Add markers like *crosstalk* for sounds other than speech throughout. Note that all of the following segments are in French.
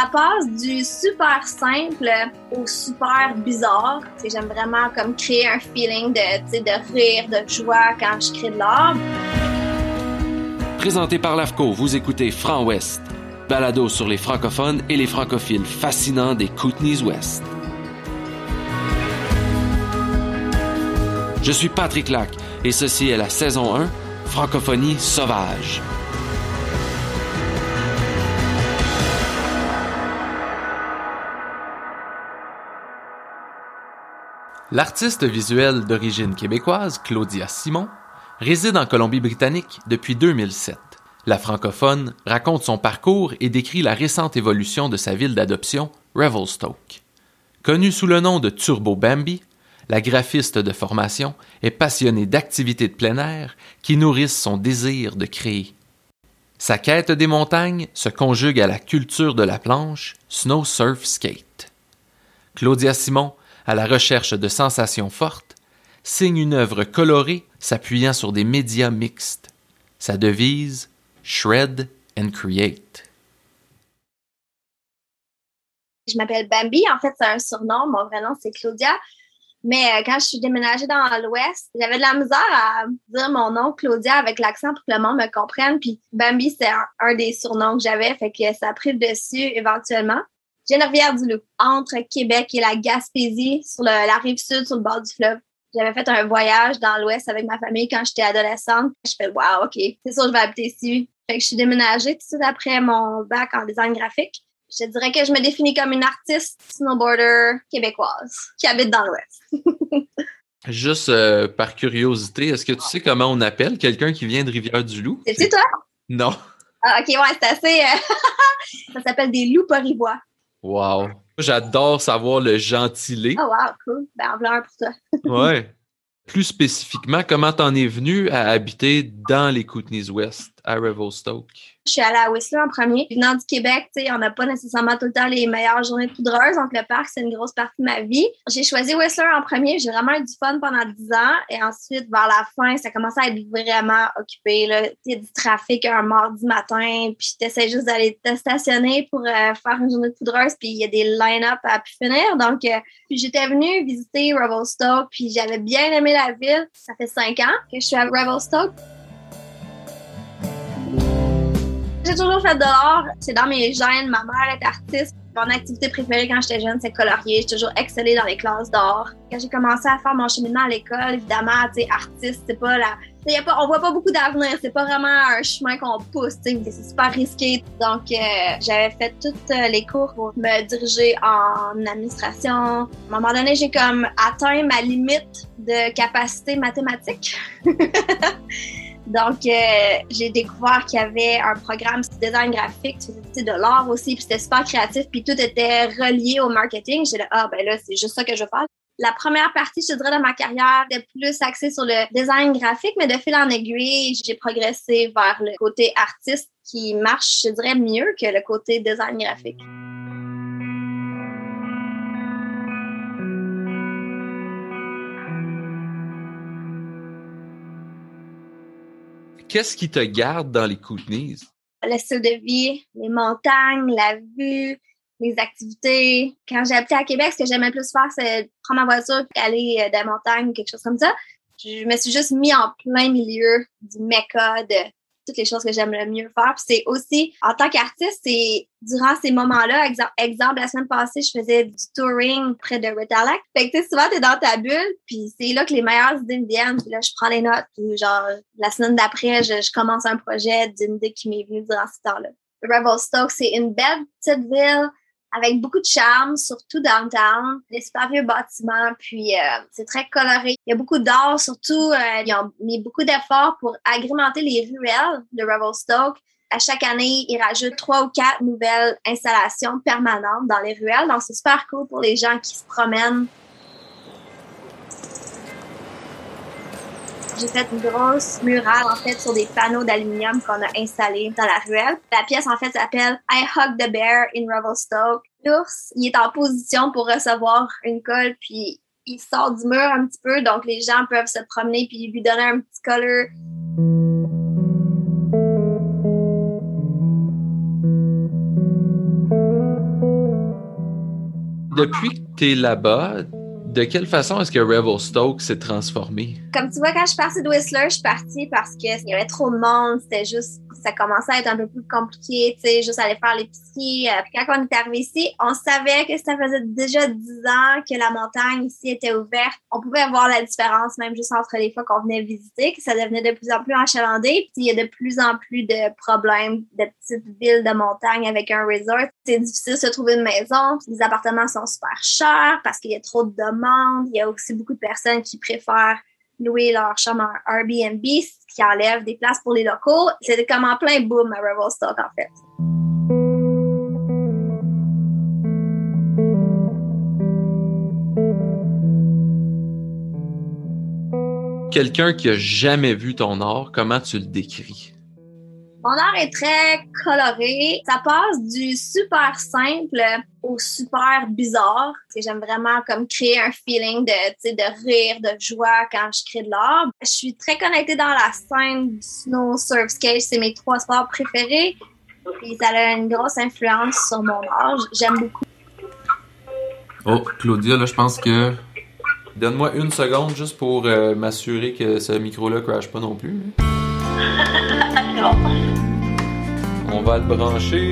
Ça passe du super simple au super bizarre. J'aime vraiment comme créer un feeling de, rire, de joie quand je crée de l'art. Présenté par l'AFCO, vous écoutez Franc Ouest, balado sur les francophones et les francophiles fascinants des Kootenays Ouest. Je suis Patrick Lac et ceci est la saison 1, Francophonie sauvage. L'artiste visuelle d'origine québécoise, Claudia Simon, réside en Colombie-Britannique depuis 2007. La francophone raconte son parcours et décrit la récente évolution de sa ville d'adoption, Revelstoke. Connue sous le nom de Turbo Bambi, la graphiste de formation est passionnée d'activités de plein air qui nourrissent son désir de créer. Sa quête des montagnes se conjugue à la culture de la planche, snow surf skate. Claudia Simon à la recherche de sensations fortes, signe une œuvre colorée s'appuyant sur des médias mixtes. Sa devise Shred and Create. Je m'appelle Bambi, en fait, c'est un surnom. Mon vrai nom, c'est Claudia. Mais euh, quand je suis déménagée dans l'Ouest, j'avais de la misère à dire mon nom Claudia avec l'accent pour que le monde me comprenne. Puis Bambi, c'est un, des surnoms que j'avais, fait que ça a pris le dessus éventuellement. Geneviève-du-Loup, entre Québec et la Gaspésie, sur la rive sud, sur le bord du fleuve. J'avais fait un voyage dans l'Ouest avec ma famille quand j'étais adolescente. Je fais, wow, OK, c'est sûr, je vais habiter ici. Fait que je suis déménagée tout de suite après mon bac en design graphique. Je dirais que je me définis comme une artiste snowboarder québécoise qui habite dans l'Ouest. *laughs* Juste euh, par curiosité, est-ce que tu sais comment on appelle quelqu'un qui vient de Rivière-du-Loup? C'est toi? Non. Ah, OK, ouais, c'est assez. Euh, *laughs* ça s'appelle des loups poribois. Wow. J'adore savoir le gentilé. Oh wow, cool. Ben, en pour toi. *laughs* ouais. Plus spécifiquement, comment t'en es venu à habiter dans les Kootenays West, à Revelstoke? Je suis allée à Whistler en premier. Venant du Québec, tu sais, on n'a pas nécessairement tout le temps les meilleures journées de poudreuse, donc le parc, c'est une grosse partie de ma vie. J'ai choisi Whistler en premier. J'ai vraiment eu du fun pendant 10 ans. Et ensuite, vers la fin, ça commençait à être vraiment occupé. Il y a du trafic un mardi matin, puis tu juste d'aller te stationner pour euh, faire une journée de poudreuse, puis il y a des line-up à finir. Donc, euh, j'étais venue visiter Revelstoke, puis j'avais bien aimé la ville. Ça fait 5 ans que je suis à Revelstoke. J'ai toujours fait de l'art. C'est dans mes gènes. Ma mère est artiste. Mon activité préférée quand j'étais jeune, c'est colorier. J'ai toujours excellé dans les classes d'art. Quand j'ai commencé à faire mon cheminement à l'école, évidemment, tu artiste, c'est pas la. Y a pas, on voit pas beaucoup d'avenir. C'est pas vraiment un chemin qu'on pousse. C'est super risqué. Donc, euh, j'avais fait tous euh, les cours pour me diriger en administration. À un moment donné, j'ai comme atteint ma limite de capacité mathématique. *laughs* Donc, euh, j'ai découvert qu'il y avait un programme de design graphique, de l'art aussi, puis c'était super créatif, puis tout était relié au marketing. J'ai dit, ah, ben là, c'est juste ça que je veux faire. La première partie, je dirais, de ma carrière était plus axée sur le design graphique, mais de fil en aiguille, j'ai progressé vers le côté artiste qui marche, je dirais, mieux que le côté design graphique. Qu'est-ce qui te garde dans les Kootenays? Le style de vie, les montagnes, la vue, les activités. Quand j'ai habité à Québec, ce que j'aimais plus faire, c'est prendre ma voiture et aller euh, dans les montagnes, quelque chose comme ça. Je me suis juste mis en plein milieu du mecca de toutes les choses que j'aime le mieux faire. Puis c'est aussi, en tant qu'artiste, c'est durant ces moments-là, exemple, la semaine passée, je faisais du touring près de Ritalac. Fait que tu sais, souvent, t'es dans ta bulle, puis c'est là que les meilleures idées me viennent. Puis là, je prends les notes, puis genre, la semaine d'après, je, commence un projet d'une idée qui m'est venue durant ce temps-là. Revelstoke, c'est une belle petite ville avec beaucoup de charme, surtout downtown. Des super vieux bâtiments, puis euh, c'est très coloré. Il y a beaucoup d'art, surtout, euh, ils ont mis beaucoup d'efforts pour agrémenter les ruelles de Revelstoke À chaque année, ils rajoutent trois ou quatre nouvelles installations permanentes dans les ruelles. Donc, c'est super cool pour les gens qui se promènent. J'ai fait une grosse murale, en fait, sur des panneaux d'aluminium qu'on a installés dans la ruelle. La pièce, en fait, s'appelle I Hug the Bear in Revelstoke. L'ours, il est en position pour recevoir une colle, puis il sort du mur un petit peu, donc les gens peuvent se promener puis lui donner un petit color. Depuis que tu es là-bas, de quelle façon est-ce que Revelstoke s'est transformé? Comme tu vois, quand je suis partie de Whistler, je suis partie parce qu'il y avait trop de monde. C'était juste, ça commençait à être un peu plus compliqué, tu sais, juste aller faire l'épicerie. Euh, puis quand on est arrivé ici, on savait que ça faisait déjà dix ans que la montagne ici était ouverte. On pouvait voir la différence même juste entre les fois qu'on venait visiter, que ça devenait de plus en plus enchalandé. Puis il y a de plus en plus de problèmes de petites villes de montagne avec un resort. C'est difficile de se trouver une maison. Les appartements sont super chers parce qu'il y a trop de demandes. Il y a aussi beaucoup de personnes qui préfèrent louer leur chambre en Airbnb, ce qui enlève des places pour les locaux. C'était comme en plein boom à Revelstock, en fait. Quelqu'un qui a jamais vu ton art, comment tu le décris? Mon art est très coloré. Ça passe du super simple au super bizarre. J'aime vraiment comme créer un feeling de, de rire, de joie quand je crée de l'art. Je suis très connectée dans la scène du snow surf skate. C'est mes trois sports préférés. Puis ça a une grosse influence sur mon art. J'aime beaucoup. Oh, Claudia, là, je pense que. Donne-moi une seconde juste pour euh, m'assurer que ce micro-là crash pas non plus. On va le brancher.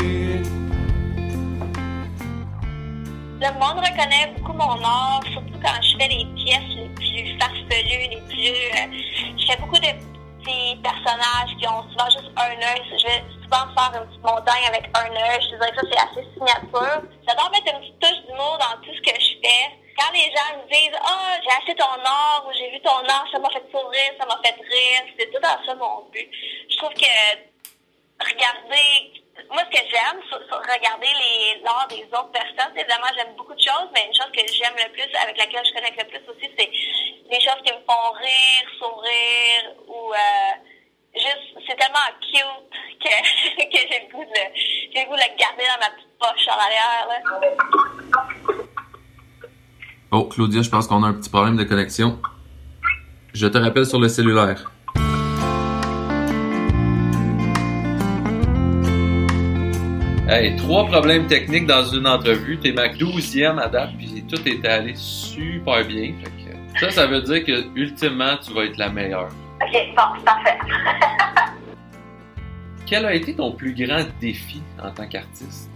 Le monde reconnaît beaucoup mon art, surtout quand je fais les pièces les plus farfelues, les plus. euh, je fais beaucoup de petits personnages qui ont souvent juste un œil. Je vais souvent faire une petite montagne avec un œil. Je dirais que ça, c'est assez signature. J'adore mettre une petite touche d'humour dans tout ce que je fais. Quand les gens me disent Ah, j'ai acheté ton art ou j'ai vu ton art, ça m'a fait sourire, ça m'a fait rire, c'est tout dans ça mon but. Je trouve que regarder moi ce que j'aime regarder les l'art des autres personnes évidemment j'aime beaucoup de choses mais une chose que j'aime le plus avec laquelle je connecte le plus aussi c'est les choses qui me font rire sourire ou euh, juste c'est tellement cute que, que j'ai le goût de j'ai le goût de le garder dans ma petite poche en arrière là. Oh, Claudia, je pense qu'on a un petit problème de connexion. Je te rappelle sur le cellulaire. Hey, trois problèmes techniques dans une entrevue. T'es ma douzième à date, puis tout est allé super bien. Fait que ça, ça veut dire que ultimement, tu vas être la meilleure. ok bon c'est parfait *laughs* Quel a été ton plus grand défi en tant qu'artiste?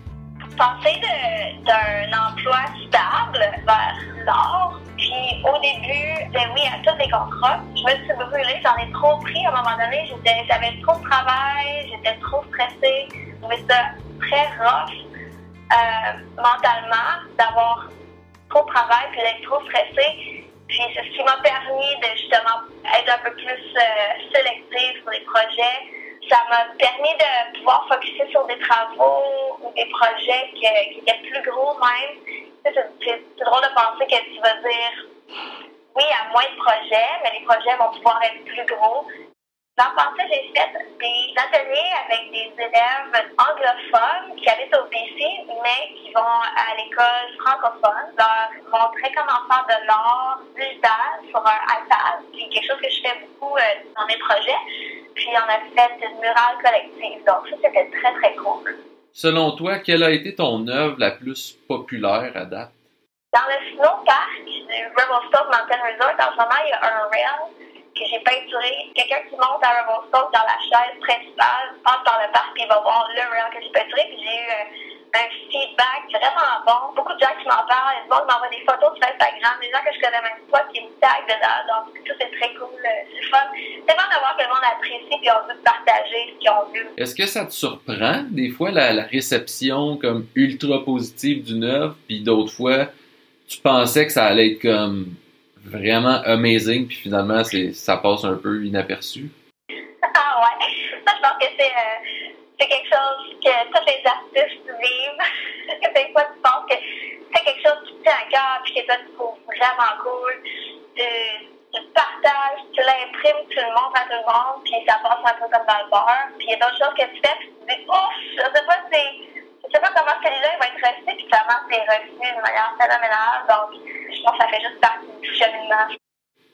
Passer de- d'un emploi stable vers l'art. Puis au début, ben oui, à tous les contrats, je me suis brûlée, j'en ai trop pris à un moment donné. J'avais trop de travail, j'étais trop stressée. Je trouvais ça très rough euh, mentalement d'avoir trop de travail puis d'être trop stressée. Puis c'est ce qui m'a permis de justement être un peu plus euh, sélective sur les projets. Ça m'a permis de pouvoir focuser sur des travaux ou des projets que- qui étaient plus gros même. C'est drôle de penser que tu vas dire oui à moins de projets, mais les projets vont pouvoir être plus gros. L'an passé, j'ai fait des ateliers avec des élèves anglophones qui habitent au BC, mais qui vont à l'école francophone, leur montrer comment faire de l'art digital sur un iPad, puis quelque chose que je fais beaucoup euh, dans mes projets. Puis on a fait une murale collective, donc ça c'était très très cool. Selon toi, quelle a été ton œuvre la plus populaire à date? Dans le snowpark du Revelstoke Mountain Resort, en ce moment, il y a un rail que j'ai peinturé. Quelqu'un qui monte à Revelstoke dans la chaise principale passe par le parc il va voir le rail que j'ai peinturé. Puis j'ai eu un feedback vraiment bon. Beaucoup de gens qui m'en parlent. Les gens m'envoient des photos sur Instagram. Des gens que je connais même pas qui me taguent dedans. Donc ça, c'est très cool. euh, C'est le fun. C'est fun de voir que le monde apprécie puis on veut partager ce qu'ils ont vu. Est-ce que ça te surprend des fois la, la réception comme ultra positive d'une œuvre, puis d'autres fois tu pensais que ça allait être comme vraiment amazing, puis finalement c'est ça passe un peu inaperçu? *laughs* Ah ouais. Ça, je pense que c'est euh, c'est quelque chose que tous les artistes vivent. *laughs* Des fois, tu penses que c'est quelque chose qui te tient à cœur puis que toi, tu trouves vraiment cool. Tu, tu partages, tu l'imprimes, tu le montres à tout le monde, puis ça passe un peu comme dans le beurre. Puis il y a d'autres choses que tu fais, puis tu dis, ouf, je sais pas si sais pas comment celui-là va être reçu, puis clairement, c'est reçu d'une manière phénoménale. Donc, je pense que ça fait juste partie du cheminement.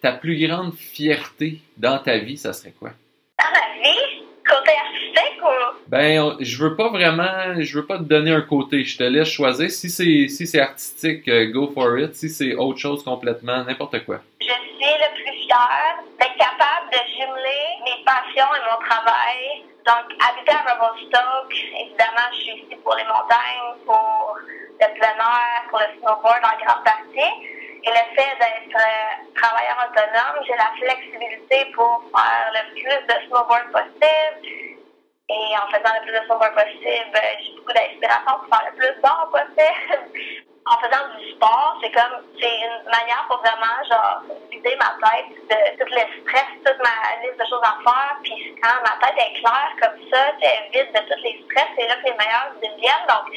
Ta plus grande fierté dans ta vie, ça serait quoi? Dans ma vie, côté artistique ou? Ben, je veux pas vraiment, je veux pas te donner un côté. Je te laisse choisir. Si c'est si c'est artistique, euh, go for it. Si c'est autre chose complètement, n'importe quoi. Je suis le plus fière d'être capable de jumeler mes passions et mon travail. Donc, habiter à Revelstoke, évidemment, je suis ici pour les montagnes, pour le plein air, pour le snowboard en grande partie. Et le fait d'être euh, travailleur autonome, j'ai la flexibilité pour faire le plus de snowboard possible. Et en faisant le plus de snowboard possible, euh, j'ai beaucoup d'inspiration pour faire le plus d'or possible. *laughs* en faisant du sport, c'est comme, c'est une manière pour vraiment, genre, ma tête de tout le stress, toute ma liste de choses à faire. Puis quand ma tête est claire comme ça, c'est vide de tous les stress, c'est là que les meilleures idées viennent. Donc,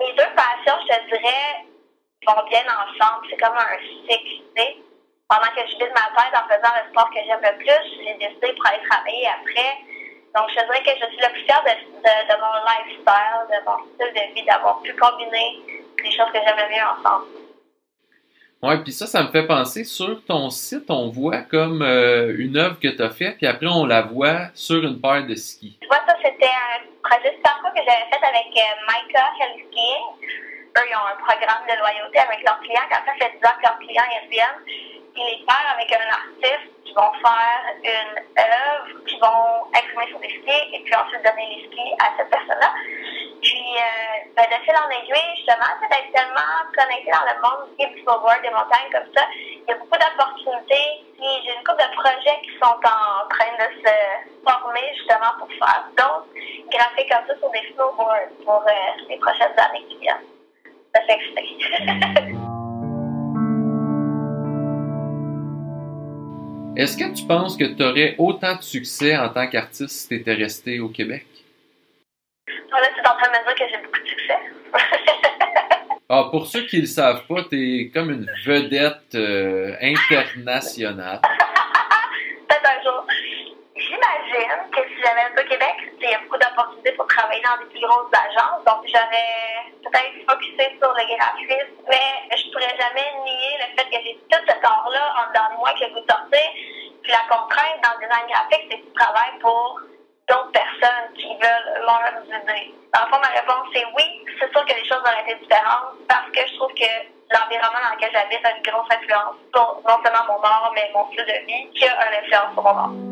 mes deux passions, je te dirais, vont bien ensemble. C'est comme un cycle, tu sais. Pendant que je vide ma tête en faisant le sport que j'aime le plus, j'ai décidé pour aller travailler après. Donc, je dirais que je suis le plus fière de, de, mon lifestyle, de mon style de vie, d'avoir pu combiner les choses que j'aimais bien ensemble. Ouais, puis ça, ça me fait penser sur ton site, on voit comme euh, une œuvre que tu as faite, puis après on la voit sur une paire de skis. Tu vois, ça, c'était un projet super cool que j'avais fait avec euh, Micah Skiing. Eux, ils ont un programme de loyauté avec leurs clients. Quand ça fait 10 ans que leurs clients ils reviennent, ils les pairs avec un artiste qui vont faire une œuvre, qui vont exprimer sur des skis et puis ensuite donner les skis à cette personne-là. Puis, euh, ben, de fil en aiguille, justement, c'est d'être tellement connecté dans le monde du snowboard, des montagnes comme ça. Il y a beaucoup d'opportunités. Puis, j'ai une couple de projets qui sont en train de se former, justement, pour faire d'autres graphiques comme ça sur des snowboards pour euh, les prochaines années qui viennent. Est-ce que tu penses que tu aurais autant de succès en tant qu'artiste si tu étais resté au Québec? Là, tu es en train de me dire que j'ai beaucoup de succès. *laughs* ah, pour ceux qui ne le savent pas, tu es comme une vedette euh, internationale. *laughs* J'imagine que si j'avais été au Québec, il y a beaucoup d'opportunités pour travailler dans des plus grosses agences. Donc, j'aurais peut-être focusé sur le graphisme, mais je pourrais jamais nier le fait que j'ai tout cet art-là en dedans de moi que je veux sortir. Puis la contrainte dans le design graphique, c'est que tu travailles pour d'autres personnes qui veulent leurs idées. Dans fond, ma réponse c'est oui. C'est sûr que les choses auraient été différentes parce que je trouve que l'environnement dans lequel j'habite a une grosse influence sur non seulement mon art, mais mon style de vie, qui a une influence sur mon art.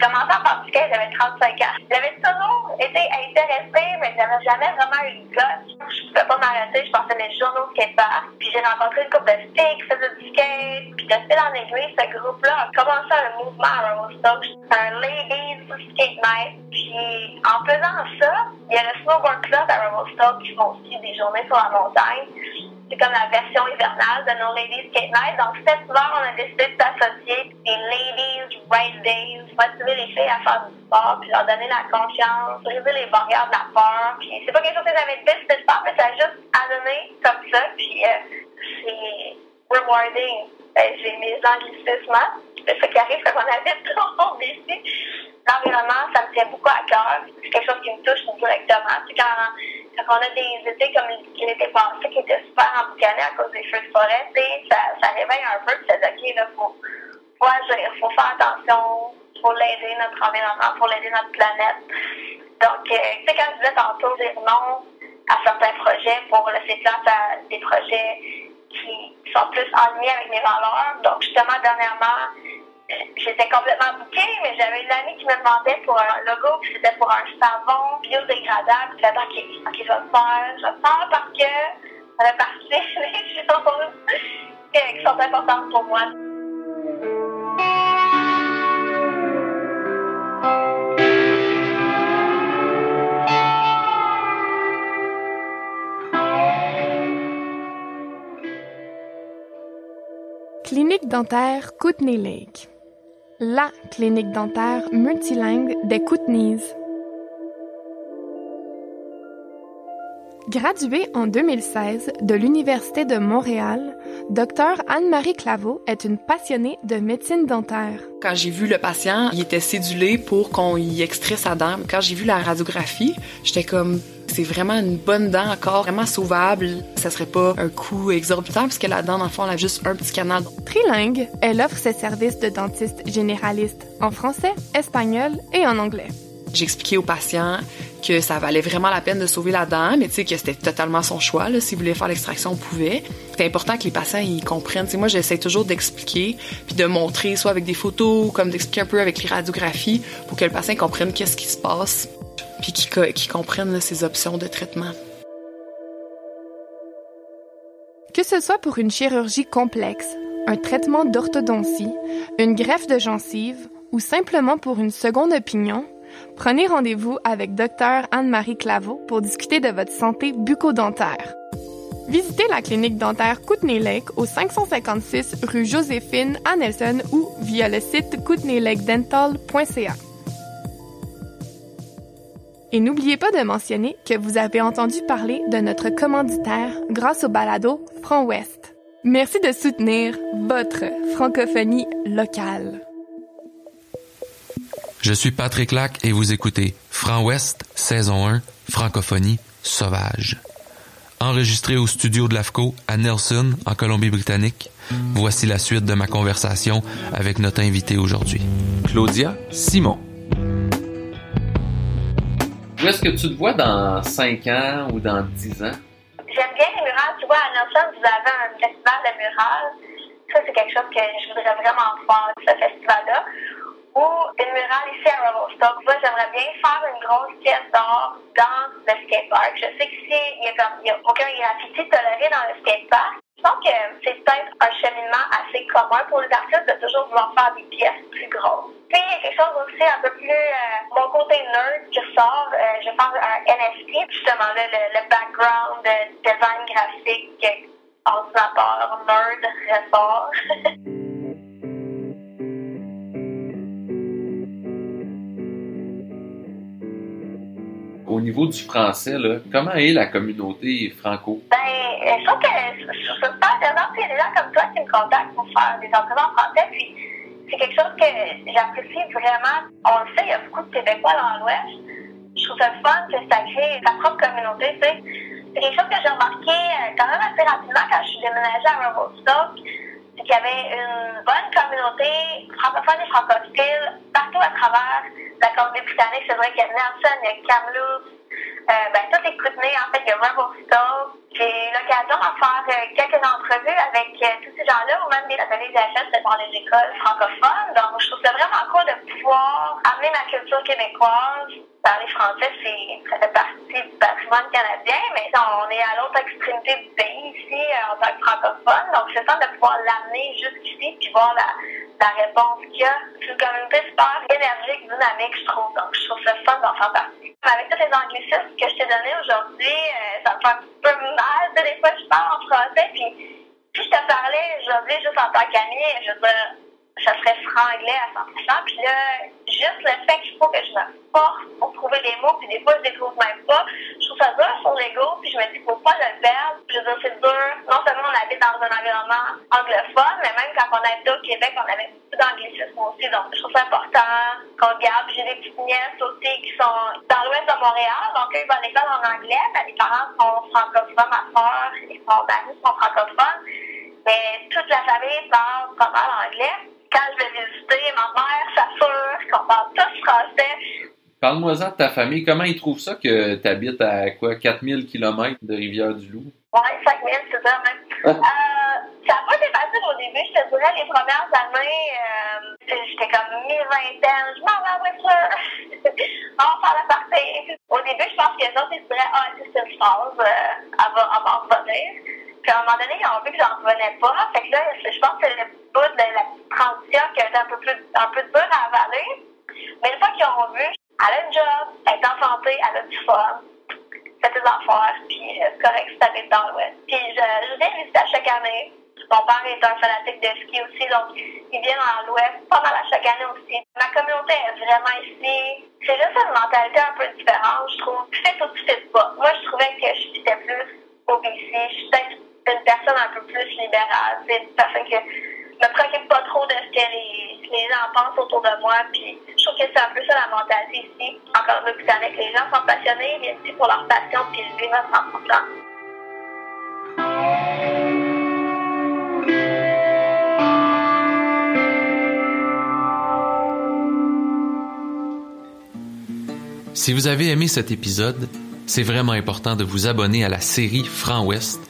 Commencé en particulier, j'avais 35 ans. J'avais toujours été intéressée, mais j'avais jamais vraiment eu le gosse. Je pouvais pas m'arrêter, je pensais les journaux de skatepark. Puis j'ai rencontré une couple de filles qui faisaient du skate. Puis de fil en aiguille, ce groupe-là a commencé un mouvement à Revelstoke. un ladies skate night. Puis en faisant ça, il y a le snowboard club à Revelstoke qui font aussi des journées sur la montagne c'est comme la version hivernale de nos Ladies Skate Night. Donc, cet hiver, on a décidé de s'associer des Ladies Ride Days, motiver les filles à faire du sport, puis leur donner la confiance, briser les barrières de la peur. Puis, c'est pas quelque chose que j'avais décidé de faire, mais ça a juste à donner comme ça. Puis, euh, c'est rewarding. Ben, j'ai mes anglicismes. Ça qui arrive quand on habite *laughs* trop ici. L'environnement, ça me tient beaucoup à cœur. C'est quelque chose qui me touche directement. Quand quand on a des étés comme l'été passé qui étaient super emboucanés à cause des feux de forêt, ça, ça réveille un peu, dit, OK, là, faut, faut agir, faut faire attention, faut l'aider notre environnement, faut l'aider notre planète. Donc, euh, tu sais, quand je disais tantôt dire non à certains projets pour laisser place à des projets qui sont plus alignés avec mes valeurs. Donc, justement, dernièrement, j'étais complètement bouquée, mais j'avais une amie qui me demandait pour un logo, puis c'était pour un savon biodégradable. Puis OK, OK, je vais le faire. Je vais le faire parce que ça fait partie des choses qui sont importantes pour moi. Clinique dentaire Kootenay Lake. La clinique dentaire multilingue des Kootenays. Graduée en 2016 de l'Université de Montréal, Dr Anne-Marie Claveau est une passionnée de médecine dentaire. Quand j'ai vu le patient, il était cédulé pour qu'on y extrait sa dent. Quand j'ai vu la radiographie, j'étais comme c'est vraiment une bonne dent encore, vraiment sauvable. Ça serait pas un coût exorbitant puisque la dent, dans le fond, elle a juste un petit canal. Trilingue, elle offre ses services de dentiste généraliste en français, espagnol et en anglais. J'ai expliqué au patient que ça valait vraiment la peine de sauver la dent, mais tu sais que c'était totalement son choix. Là. S'il voulait faire l'extraction, on pouvait. C'est important que les patients ils comprennent. moi, j'essaie toujours d'expliquer puis de montrer, soit avec des photos, comme d'expliquer un peu avec les radiographies, pour que le patient comprenne qu'est-ce qui se passe, puis qu'il comprenne ses options de traitement. Que ce soit pour une chirurgie complexe, un traitement d'orthodontie, une greffe de gencive ou simplement pour une seconde opinion, Prenez rendez-vous avec Dr Anne-Marie Claveau pour discuter de votre santé bucco-dentaire. Visitez la clinique dentaire Kootenay Lake au 556 rue Joséphine à ou via le site kootenaylakedental.ca. Et n'oubliez pas de mentionner que vous avez entendu parler de notre commanditaire grâce au balado Front Ouest. Merci de soutenir votre francophonie locale. Je suis Patrick Lac et vous écoutez Franc Ouest, saison 1, francophonie sauvage. Enregistré au studio de l'AFCO à Nelson, en Colombie-Britannique, voici la suite de ma conversation avec notre invité aujourd'hui. Claudia Simon. Où est-ce que tu te vois dans 5 ans ou dans 10 ans? J'aime bien les murales. Tu vois, à Nelson, vous avez un festival de murales. Ça, c'est quelque chose que je voudrais vraiment faire, ce festival-là ou une murale ici à Revelstoke. Moi, j'aimerais bien faire une grosse pièce d'art dans le skatepark. Je sais qu'ici, il n'y a, a, aucun graffiti toléré dans le skatepark. Je pense que c'est peut-être un cheminement assez commun pour les artistes de toujours vouloir faire des pièces plus grosses. Puis, il y a quelque chose aussi un peu plus, euh, mon côté nerd qui ressort. Euh, je faire un NFT, justement, le, le background de design graphique, ordinateur, nerd ressort. au niveau du français, là, comment est la communauté franco? Ben, je trouve que je trouve ça super intéressant. Il y a des gens comme toi qui me contactent pour faire des entrevues en français. Puis, c'est quelque chose que j'apprécie vraiment. On le sait, il y a beaucoup de Québécois dans l'Ouest. Je trouve ça fun que ça crée sa propre communauté, tu sais. C'est quelque chose que j'ai remarqué euh, quand même assez rapidement quand je suis déménagée à Revelstoke. C'est qu'il y avait une bonne communauté francophone et francophiles partout à travers la Colombie-Britannique. C'est vrai qu'il y a Nelson, il y a Kamloops, euh, ben, tout est coutenu. En fait, il y a Revelstoke. J'ai eu l'occasion de faire euh, quelques entrevues avec euh, tous ces gens-là, ou même des ateliers d'achète dans les écoles francophones. Donc, je trouve ça vraiment cool de pouvoir amener ma culture québécoise. Parler français, c'est, fait partie du patrimoine canadien, mais on est à l'autre extrémité du pays ici, en tant que francophone. Donc, c'est temps de pouvoir l'amener jusqu'ici, puis voir la, la réponse qu'il y a. C'est une communauté super énergique, dynamique, je trouve. Donc, je trouve ça fun d'en faire partie. Avec tous les anglicismes que je t'ai donnés aujourd'hui, euh, ça me fait un peu mal. des fois, je parle en français, puis si je te parlais aujourd'hui juste en tant qu'ami, je veux dire, ça serait franglais à 100%. Puis là, juste le fait qu'il faut que je me force pour trouver des mots, puis des fois, je les trouve même pas. Je trouve ça dur sur l'ego, puis je me dis, faut pas le perdre. Je veux dire, c'est dur. Non seulement on habite dans un environnement anglophone, mais même quand on habitait au Québec, on avait beaucoup d'anglicisme aussi. Donc, je trouve ça important qu'on garde. J'ai des petites nièces aussi qui sont dans l'ouest de Montréal. Donc, eux, ils vont à l'école en anglais. Mais les parents sont francophones, ma soeur et son mari sont francophones. Mais toute la famille parle pas mal anglais quand je vais visiter ma mère, sa soeur, qu'on parle tous français. Parle-moi-en de ta famille. Comment ils trouvent ça que tu habites à quoi, 4000 km de Rivière-du-Loup? Oui, 5000, c'est ça même. *laughs* euh, ça n'a pas été facile au début. Je te dirais, les premières années, euh, j'étais comme mi-vingtaine. Je m'en vais en voiture. *laughs* on va faire la partie. Au début, je pense que les autres, ils diraient, ah, c'est une phase, euh, elle va revenir. Puis à un moment donné, ils ont vu que j'en revenais pas. Fait que là, je pense que c'est le bout de la transition qui a été un peu plus un peu dur à avaler. Mais une fois qu'ils ont vu, elle a un job, elle est en santé, elle a du fun, fait des affaires, puis euh, c'est correct si t'habites dans l'Ouest. Puis je, je viens visiter à chaque année. Mon père est un fanatique de ski aussi, donc il vient dans l'Ouest pas mal à chaque année aussi. Ma communauté est vraiment ici. C'est juste une mentalité un peu différente, je trouve. Tu fais ou tu fais pas. Moi, je trouvais que je fitais plus au BC. Je suis peut-être une personne un peu plus libérale. C'est une personne que me préoccupe pas trop de ce que les, les gens pensent autour de moi. Puis je trouve que c'est un peu ça la mentalité ici. Encore une fois, avec les gens sont passionnés, viennent ici pour leur passion, puis ils vivent à 100%. Si vous avez aimé cet épisode, c'est vraiment important de vous abonner à la série Franc Ouest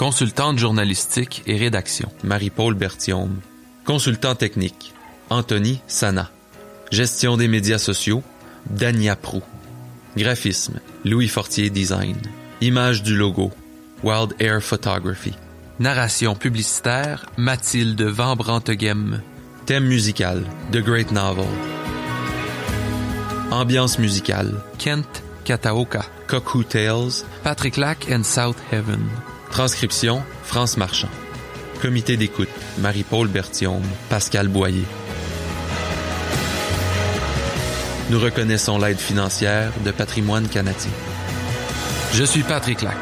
Consultante journalistique et rédaction, Marie-Paul Berthiaume. Consultant technique, Anthony Sana. Gestion des médias sociaux, Dania Prou. Graphisme, Louis Fortier Design. Image du logo, Wild Air Photography. Narration publicitaire, Mathilde Van Branteghem. Thème musical, The Great Novel. Ambiance musicale, Kent Kataoka. Cuckoo Tales, Patrick Lack and South Heaven. Transcription, France Marchand. Comité d'écoute, Marie-Paul Berthiaume, Pascal Boyer. Nous reconnaissons l'aide financière de Patrimoine canadien. Je suis Patrick Lac.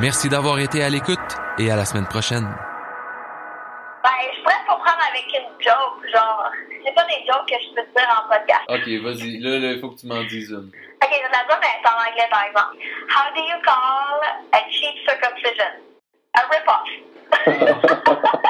Merci d'avoir été à l'écoute et à la semaine prochaine. Ben, je pourrais comprendre avec une joke, genre, c'est pas des jokes que je peux te dire en podcast. Ok, vas-y. Là, il faut que tu m'en dises une. Ok, je vais la dire, mais c'est en anglais, par exemple. How do you call a cheap circumcision? A rip-off. *laughs*